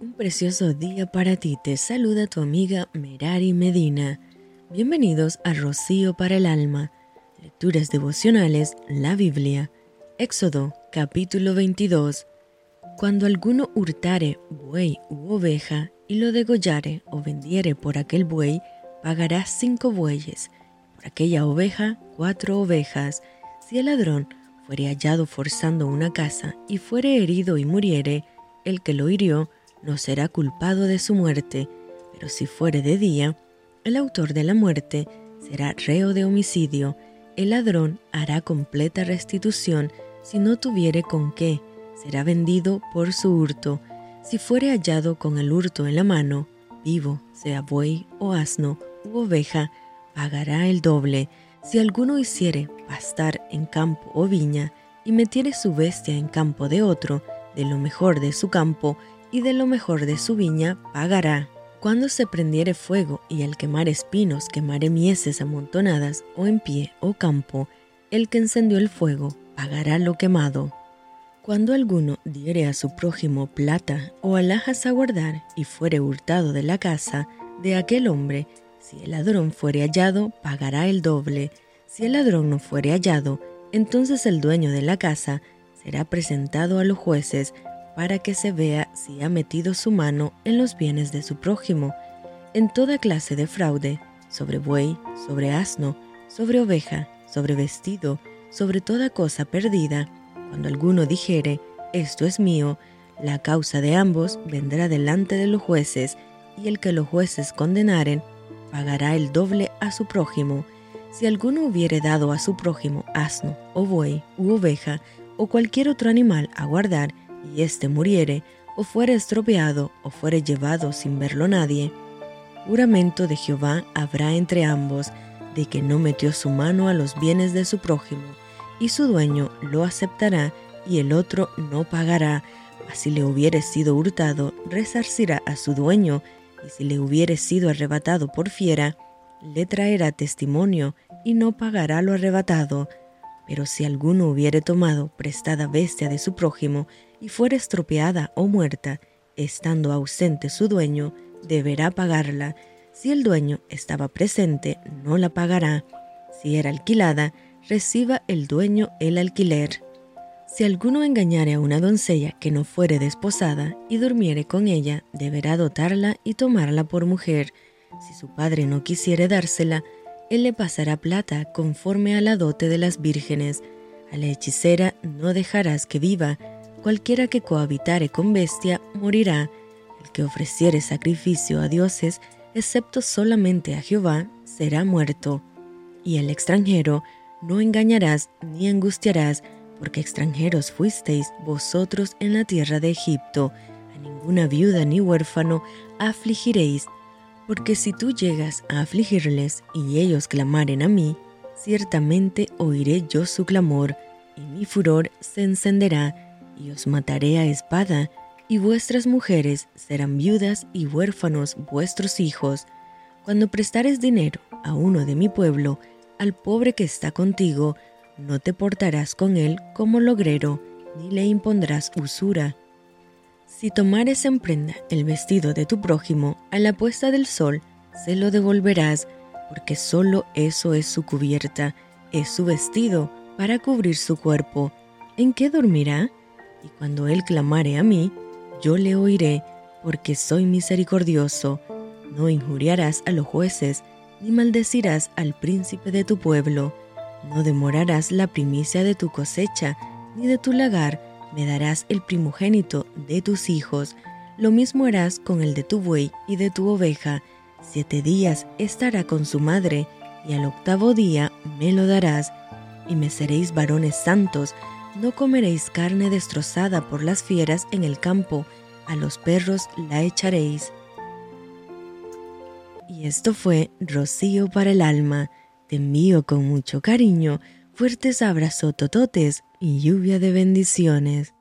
Un precioso día para ti, te saluda tu amiga Merari Medina. Bienvenidos a Rocío para el Alma, Lecturas Devocionales, la Biblia, Éxodo capítulo 22. Cuando alguno hurtare buey u oveja y lo degollare o vendiere por aquel buey, pagará cinco bueyes, por aquella oveja cuatro ovejas. Si el ladrón fuere hallado forzando una casa y fuere herido y muriere, el que lo hirió no será culpado de su muerte, pero si fuere de día, el autor de la muerte será reo de homicidio, el ladrón hará completa restitución. Si no tuviere con qué, será vendido por su hurto, si fuere hallado con el hurto en la mano, vivo, sea buey o asno u oveja, pagará el doble, si alguno hiciere pastar en campo o viña, y metiere su bestia en campo de otro, de lo mejor de su campo y de lo mejor de su viña pagará. Cuando se prendiere fuego y al quemar espinos quemare mieses amontonadas o en pie o campo, el que encendió el fuego pagará lo quemado. Cuando alguno diere a su prójimo plata o alhajas a guardar y fuere hurtado de la casa de aquel hombre, si el ladrón fuere hallado, pagará el doble. Si el ladrón no fuere hallado, entonces el dueño de la casa será presentado a los jueces para que se vea si ha metido su mano en los bienes de su prójimo, en toda clase de fraude, sobre buey, sobre asno, sobre oveja, sobre vestido, sobre toda cosa perdida. Cuando alguno dijere, esto es mío, la causa de ambos vendrá delante de los jueces, y el que los jueces condenaren, pagará el doble a su prójimo. Si alguno hubiere dado a su prójimo asno, o buey, u oveja, o cualquier otro animal a guardar, y éste muriere, o fuere estropeado, o fuere llevado sin verlo nadie, juramento de Jehová habrá entre ambos, de que no metió su mano a los bienes de su prójimo, y su dueño lo aceptará, y el otro no pagará. Así le hubiere sido hurtado, resarcirá a su dueño, y si le hubiere sido arrebatado por fiera, le traerá testimonio, y no pagará lo arrebatado. Pero si alguno hubiere tomado prestada bestia de su prójimo y fuere estropeada o muerta, estando ausente su dueño, deberá pagarla. Si el dueño estaba presente, no la pagará. Si era alquilada, reciba el dueño el alquiler. Si alguno engañare a una doncella que no fuere desposada y durmiere con ella, deberá dotarla y tomarla por mujer. Si su padre no quisiere dársela, él le pasará plata conforme a la dote de las vírgenes. A la hechicera no dejarás que viva. Cualquiera que cohabitare con bestia morirá. El que ofreciere sacrificio a dioses, excepto solamente a Jehová, será muerto. Y el extranjero no engañarás ni angustiarás, porque extranjeros fuisteis vosotros en la tierra de Egipto. A ninguna viuda ni huérfano afligiréis porque si tú llegas a afligirles y ellos clamaren a mí, ciertamente oiré yo su clamor, y mi furor se encenderá, y os mataré a espada, y vuestras mujeres serán viudas y huérfanos vuestros hijos. Cuando prestares dinero a uno de mi pueblo, al pobre que está contigo, no te portarás con él como logrero, ni le impondrás usura si tomares en prenda el vestido de tu prójimo a la puesta del sol, se lo devolverás, porque solo eso es su cubierta, es su vestido para cubrir su cuerpo. ¿En qué dormirá? Y cuando él clamare a mí, yo le oiré, porque soy misericordioso. No injuriarás a los jueces, ni maldecirás al príncipe de tu pueblo. No demorarás la primicia de tu cosecha, ni de tu lagar, me darás el primogénito de tus hijos, lo mismo harás con el de tu buey y de tu oveja. Siete días estará con su madre, y al octavo día me lo darás, y me seréis varones santos, no comeréis carne destrozada por las fieras en el campo, a los perros la echaréis. Y esto fue Rocío para el alma. Te envío con mucho cariño, fuertes abrazos tototes y lluvia de bendiciones.